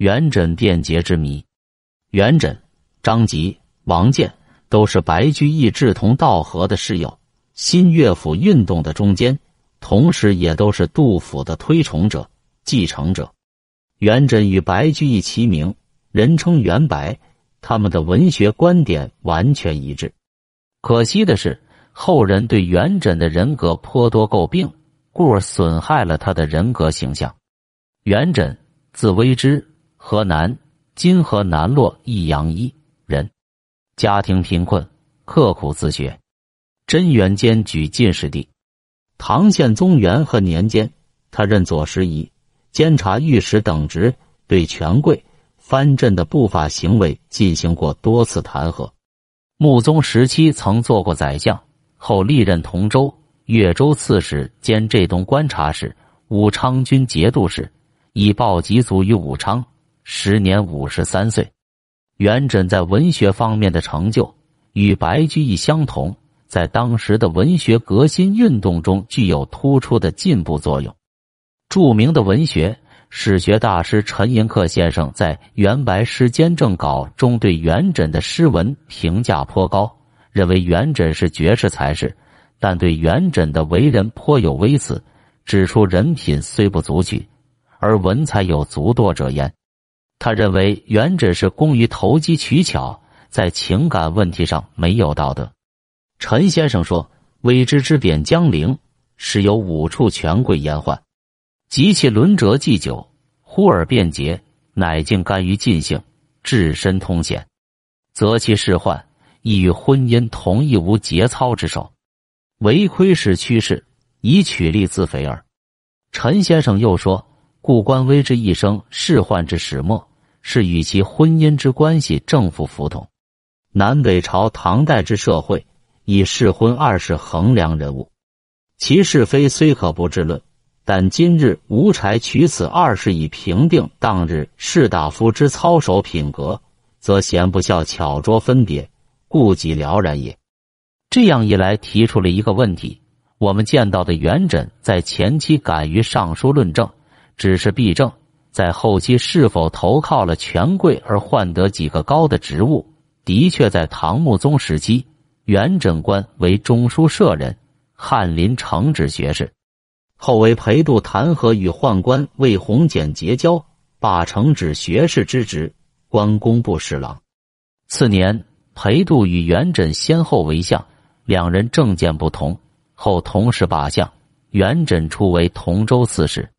元稹变节之谜。元稹、张籍、王建都是白居易志同道合的室友，新乐府运动的中间，同时也都是杜甫的推崇者、继承者。元稹与白居易齐名，人称元白，他们的文学观点完全一致。可惜的是，后人对元稹的人格颇多诟病，故而损害了他的人格形象。元稹，字微之，河南今河南洛益阳一人，家庭贫困，刻苦自学。贞元间举进士第，唐宪宗元和年间，他任左拾遗、监察御史等职，对权贵藩镇的不法行为进行过多次弹劾。穆宗时期曾做过宰相，后历任同州、越州刺史兼浙东观察使、武昌军节度使。以报及卒于武昌，时年五十三岁。元稹在文学方面的成就与白居易相同，在当时的文学革新运动中具有突出的进步作用。著名的文学史学大师陈寅恪先生在《元白诗兼正稿》中对元稹的诗文评价颇高，认为元稹是绝世才士，但对元稹的为人颇有微词，指出人品虽不足取。而文才有足多者焉。他认为元稹是工于投机取巧，在情感问题上没有道德。陈先生说：“微之之贬江陵，是有五处权贵言患，及其轮折祭酒，忽而变节，乃竟甘于尽兴，置身通险，则其仕患亦与婚姻同一无节操之手，唯窥视趋势，以取利自肥耳。”陈先生又说。故官微之一生仕宦之始末，是与其婚姻之关系正负符同。南北朝唐代之社会，以试婚二世衡量人物，其是非虽可不治论，但今日无才取此二世以评定当日士大夫之操守品格，则贤不孝巧拙分别，顾己了然也。这样一来，提出了一个问题：我们见到的元稹在前期敢于上书论证。只是弊政，在后期是否投靠了权贵而换得几个高的职务？的确，在唐穆宗时期，元稹官为中书舍人，翰林承旨学士，后为裴度弹劾与宦官魏弘简结交，罢承旨学士之职，官工部侍郎。次年，裴度与元稹先后为相，两人政见不同，后同时罢相。元稹初为同州刺史。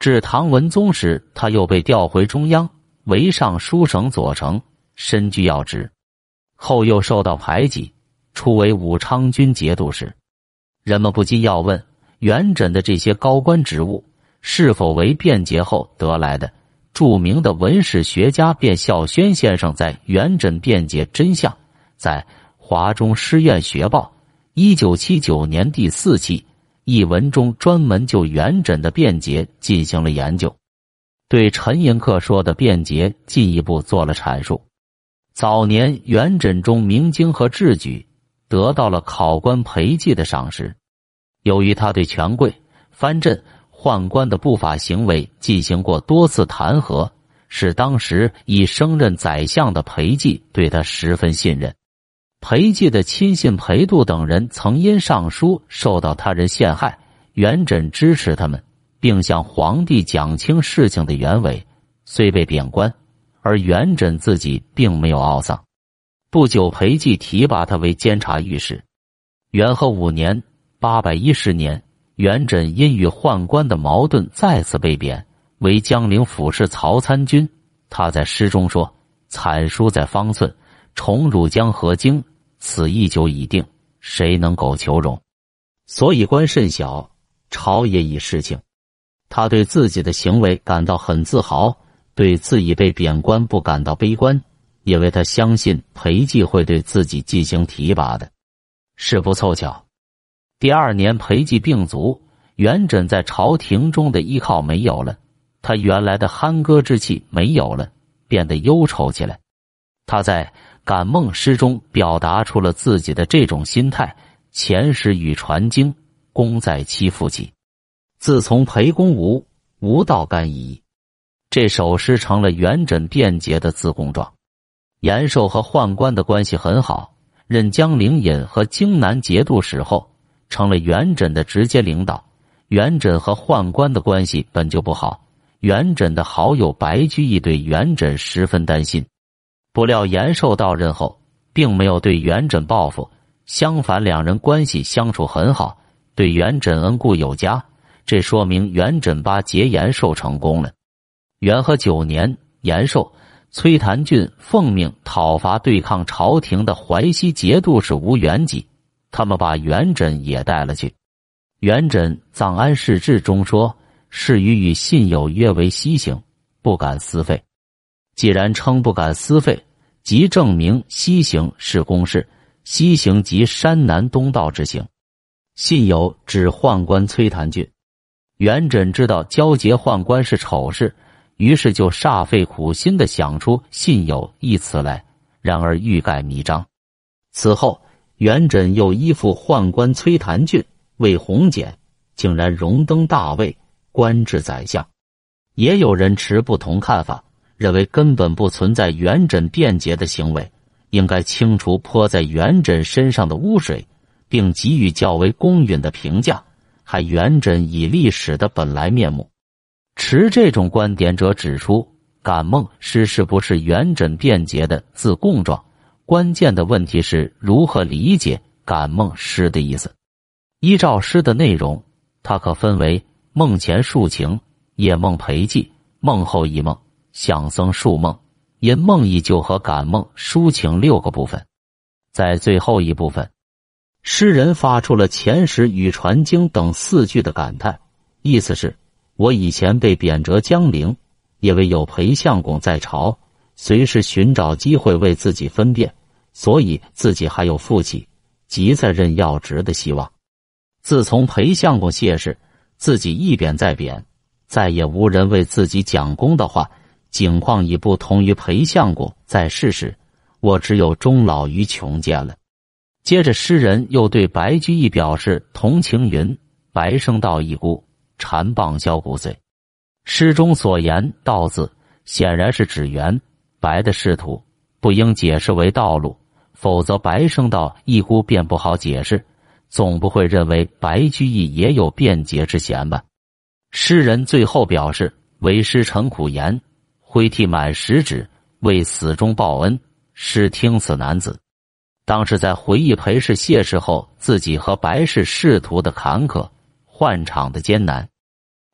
至唐文宗时，他又被调回中央，为尚书省左丞，身居要职。后又受到排挤，初为武昌军节度使。人们不禁要问：元稹的这些高官职务是否为变节后得来的？著名的文史学家卞孝轩先生在《元稹变节真相》在《华中师院学报》一九七九年第四期。一文中专门就元稹的辩解进行了研究，对陈寅恪说的辩解进一步做了阐述。早年元稹中明经和智举得到了考官裴寂的赏识，由于他对权贵、藩镇、宦官的不法行为进行过多次弹劾，使当时已升任宰相的裴寂对他十分信任。裴寂的亲信裴度等人曾因上书受到他人陷害，元稹支持他们，并向皇帝讲清事情的原委，虽被贬官，而元稹自己并没有懊丧。不久，裴寂提拔他为监察御史。元和五年（八百一十年），元稹因与宦官的矛盾再次被贬为江陵府事曹参军。他在诗中说：“惨书在方寸，重辱江河经。”此一久已定，谁能苟求荣？所以官甚小，朝野已事情。他对自己的行为感到很自豪，对自己被贬官不感到悲观，因为他相信裴寂会对自己进行提拔的。是不凑巧，第二年裴寂病卒，元稹在朝廷中的依靠没有了，他原来的酣歌之气没有了，变得忧愁起来。他在。感梦诗中表达出了自己的这种心态：前时与传经，功在妻父起。自从裴公无，无道干矣。这首诗成了元稹辩解的自供状。延寿和宦官的关系很好，任江陵尹和荆南节度使后，成了元稹的直接领导。元稹和宦官的关系本就不好，元稹的好友白居易对元稹十分担心。不料延寿到任后，并没有对元稹报复，相反，两人关系相处很好，对元稹恩顾有加。这说明元稹八劫延寿成功了。元和九年，延寿、崔檀俊奉命讨伐对抗朝廷的淮西节度使吴元济，他们把元稹也带了去。元稹《藏安世志》中说：“是与与信友约为西行，不敢私废。”既然称不敢私废，即证明西行是公事。西行即山南东道之行。信友指宦官崔谭俊。元稹知道交结宦官是丑事，于是就煞费苦心的想出“信友”一词来。然而欲盖弥彰。此后，元稹又依附宦官崔谭俊为弘简，竟然荣登大位，官至宰相。也有人持不同看法。认为根本不存在元稹辩解的行为，应该清除泼在元稹身上的污水，并给予较为公允的评价，还元稹以历史的本来面目。持这种观点者指出，感梦诗是不是元稹辩解的自供状？关键的问题是如何理解感梦诗的意思。依照诗的内容，它可分为梦前述情、夜梦陪记、梦后一梦。相僧述梦，因梦意就和感梦抒情六个部分，在最后一部分，诗人发出了前时与传经等四句的感叹，意思是：我以前被贬谪江陵，因为有裴相公在朝，随时寻找机会为自己分辨，所以自己还有复起即再任要职的希望。自从裴相公谢世，自己一贬再贬，再也无人为自己讲功的话。景况已不同于裴相公在世时，我只有终老于穷贱了。接着，诗人又对白居易表示同情，云：“白生道一孤，禅棒箫骨髓。”诗中所言“道”字，显然是指元白的仕途，不应解释为道路，否则白生道一孤便不好解释。总不会认为白居易也有辩解之嫌吧？诗人最后表示：“为师陈苦言。”挥涕满十指，为死中报恩。是听此男子，当时在回忆裴氏谢世后，自己和白氏仕途的坎坷、换场的艰难，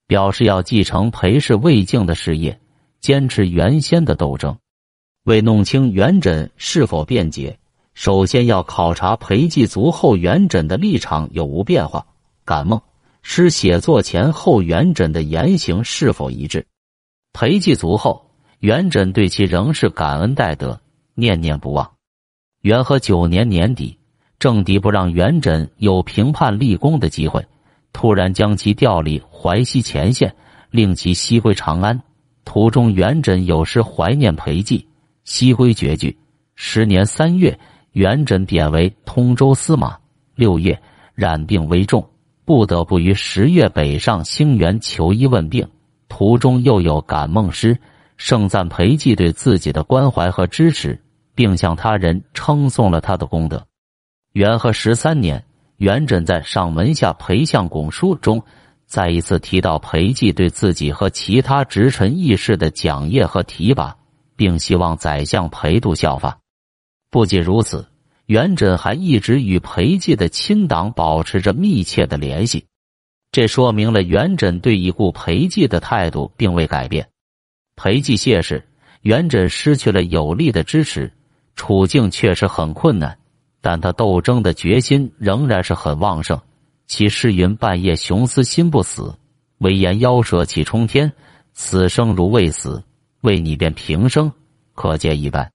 表示要继承裴氏未竟的事业，坚持原先的斗争。为弄清元稹是否辩解，首先要考察裴寂族后元稹的立场有无变化。感梦诗写作前后元稹的言行是否一致？裴寂族后。元稹对其仍是感恩戴德，念念不忘。元和九年年底，政敌不让元稹有平叛立功的机会，突然将其调离淮西前线，令其西归长安。途中，元稹有时怀念裴寂，西归绝句。十年三月，元稹贬为通州司马。六月，染病危重，不得不于十月北上兴元求医问病。途中又有感梦诗。盛赞裴寂对自己的关怀和支持，并向他人称颂了他的功德。元和十三年，元稹在上门下裴相公书中，再一次提到裴寂对自己和其他直臣议事的奖业和提拔，并希望宰相裴度效法。不仅如此，元稹还一直与裴寂的亲党保持着密切的联系，这说明了元稹对已故裴寂的态度并未改变。裴寂谢氏，元稹失去了有力的支持，处境确实很困难，但他斗争的决心仍然是很旺盛。其诗云：“半夜雄思心不死，威严妖蛇气冲天。此生如未死，为你便平生。”可见一斑。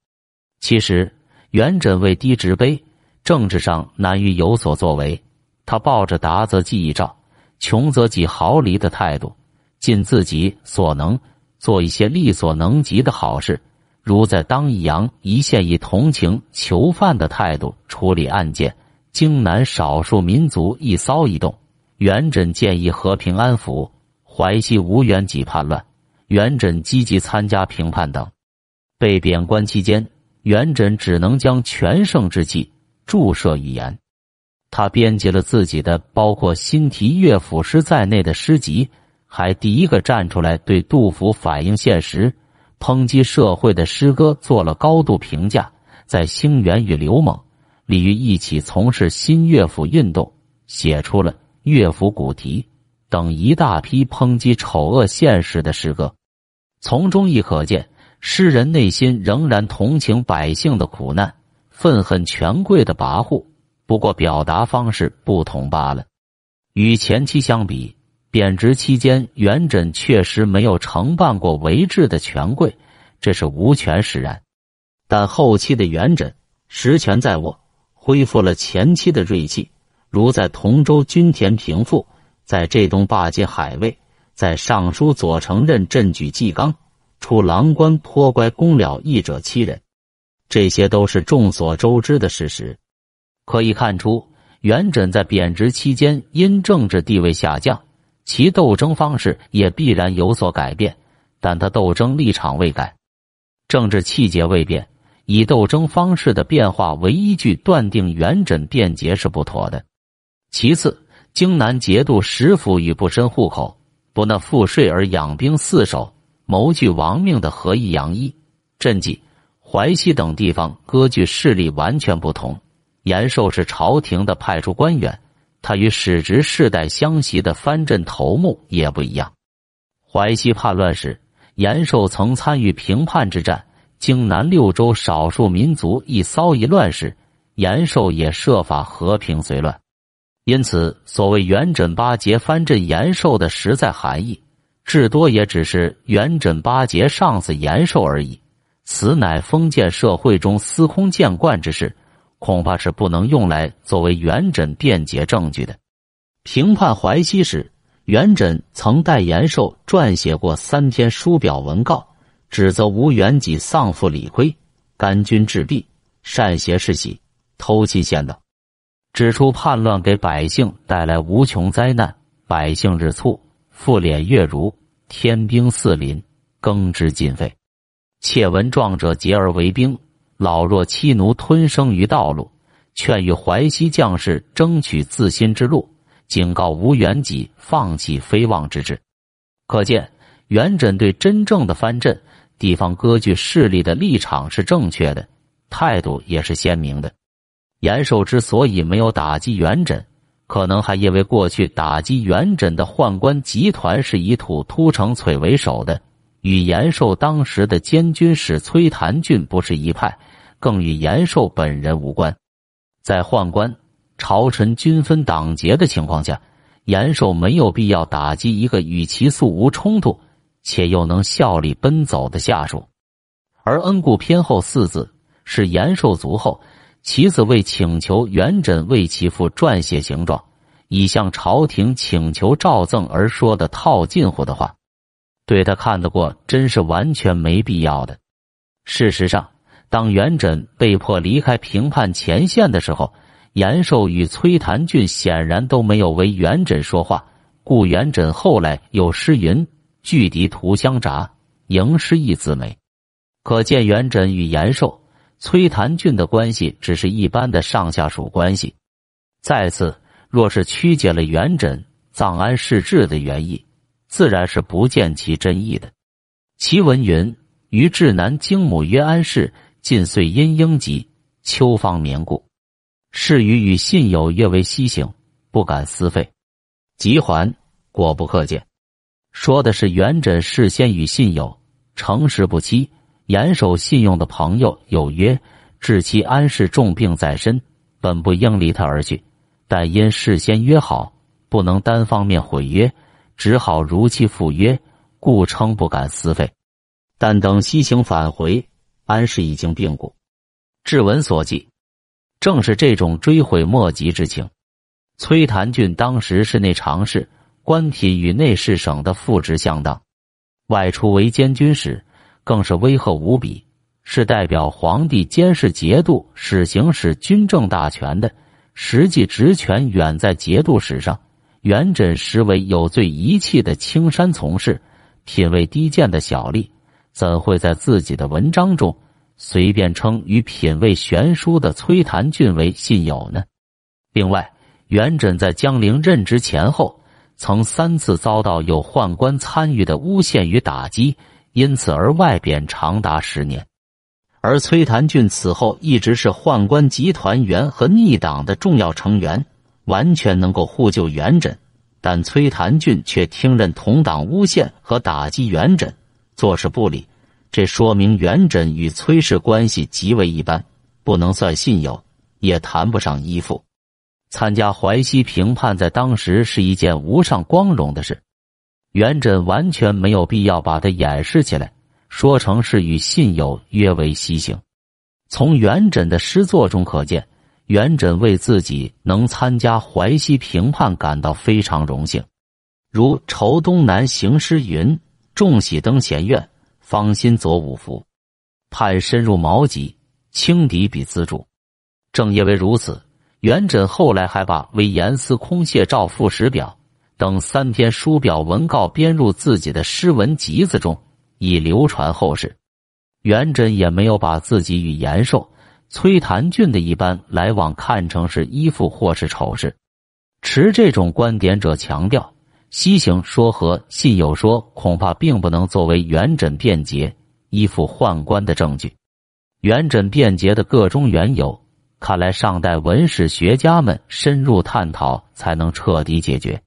其实，元稹为低职卑，政治上难于有所作为。他抱着达则济一照，穷则几毫厘的态度，尽自己所能。做一些力所能及的好事，如在当义阳一县以同情囚犯的态度处理案件；荆南少数民族一骚一动，元稹建议和平安抚；淮西吴元济叛乱，元稹积极参加平叛等。被贬官期间，元稹只能将全盛之气注射于言。他编辑了自己的包括新题乐府诗在内的诗集，还第一个站出来对杜甫反映现实、抨击社会的诗歌做了高度评价。在兴元与刘猛、李煜一起从事新乐府运动，写出了《乐府古题》等一大批抨击丑恶现实的诗歌。从中亦可见，诗人内心仍然同情百姓的苦难，愤恨权贵的跋扈。不过表达方式不同罢了。与前期相比，贬值期间，元稹确实没有承办过为治的权贵，这是无权使然。但后期的元稹实权在握，恢复了前期的锐气，如在同州均田平复，在浙东霸接海卫，在尚书左丞任镇举纪纲，出郎官颇乖公了义者七人，这些都是众所周知的事实。可以看出，元稹在贬值期间因政治地位下降，其斗争方式也必然有所改变，但他斗争立场未改，政治气节未变。以斗争方式的变化为依据，断定元稹变节是不妥的。其次，荆南节度使府与不申户口、不纳赋税而养兵四守、谋据亡命的何义杨一、镇济、淮西等地方割据势力完全不同。延寿是朝廷的派出官员，他与史职世代相袭的藩镇头目也不一样。淮西叛乱时，延寿曾参与平叛之战。荆南六州少数民族一骚一乱时，延寿也设法和平随乱。因此，所谓元稹八节藩镇延寿的实在含义，至多也只是元稹八节上司延寿而已。此乃封建社会中司空见惯之事，恐怕是不能用来作为元稹辩解证据的。平叛淮西时，元稹曾代延寿撰写过三篇书表文告。指责吴元济丧父李悝，干军致弊，善邪世袭，偷窃县道，指出叛乱给百姓带来无穷灾难，百姓日促，复敛月如，天兵四临，耕织尽废。窃闻壮者结而为兵，老弱妻奴吞生于道路，劝谕淮西将士争取自新之路，警告吴元济放弃非望之志。可见元稹对真正的藩镇。地方割据势力的立场是正确的，态度也是鲜明的。延寿之所以没有打击元稹，可能还因为过去打击元稹的宦官集团是以土突成璀为首的，与延寿当时的监军使崔谭俊不是一派，更与延寿本人无关。在宦官朝臣均分党节的情况下，延寿没有必要打击一个与其素无冲突。且又能效力奔走的下属，而恩固偏后四字是延寿卒后，其子为请求元稹为其父撰写形状，以向朝廷请求诏赠而说的套近乎的话，对他看得过，真是完全没必要的。事实上，当元稹被迫离开平叛前线的时候，延寿与崔谭俊显然都没有为元稹说话，故元稹后来有诗云。拒敌图相札，迎师亦自美。可见元稹与延寿、崔谭俊的关系只是一般的上下属关系。再次，若是曲解了元稹葬安世志的原意，自然是不见其真意的。其文云：“于至南京母曰安氏，近岁因应疾，秋方眠故。是与与信友约为西行，不敢私废。即还，果不可见。”说的是元稹事先与信友诚实不欺，严守信用的朋友有约，至其安氏重病在身，本不应离他而去，但因事先约好，不能单方面毁约，只好如期赴约，故称不敢私废。但等西行返回，安氏已经病故。志文所记，正是这种追悔莫及之情。崔谭俊当时是内常侍。官体与内侍省的副职相当，外出为监军使，更是威吓无比，是代表皇帝监视节度使行使军政大权的，实际职权远在节度使上。元稹实为有罪遗弃的青山从事，品味低贱的小吏，怎会在自己的文章中随便称与品味悬殊的崔檀俊为信友呢？另外，元稹在江陵任职前后，曾三次遭到有宦官参与的诬陷与打击，因此而外贬长达十年。而崔檀俊此后一直是宦官集团员和逆党的重要成员，完全能够护救元稹，但崔檀俊却听任同党诬陷和打击元稹，坐视不理。这说明元稹与崔氏关系极为一般，不能算信友，也谈不上依附。参加淮西平叛在当时是一件无上光荣的事，元稹完全没有必要把它掩饰起来。说成是与信友约为西行。从元稹的诗作中可见，元稹为自己能参加淮西平叛感到非常荣幸。如《仇东南行诗》云：“众喜登贤院，方心左五福，盼深入毛脊，轻敌比资助。”正因为如此，元稹后来还把《为严司空谢诏赋史表》等三篇书表文告编入自己的诗文集子中。以流传后世，元稹也没有把自己与延寿、崔谭俊的一般来往看成是依附或是丑事。持这种观点者强调，西行说和信友说恐怕并不能作为元稹辩解依附宦官的证据。元稹辩解的各中缘由，看来上代文史学家们深入探讨才能彻底解决。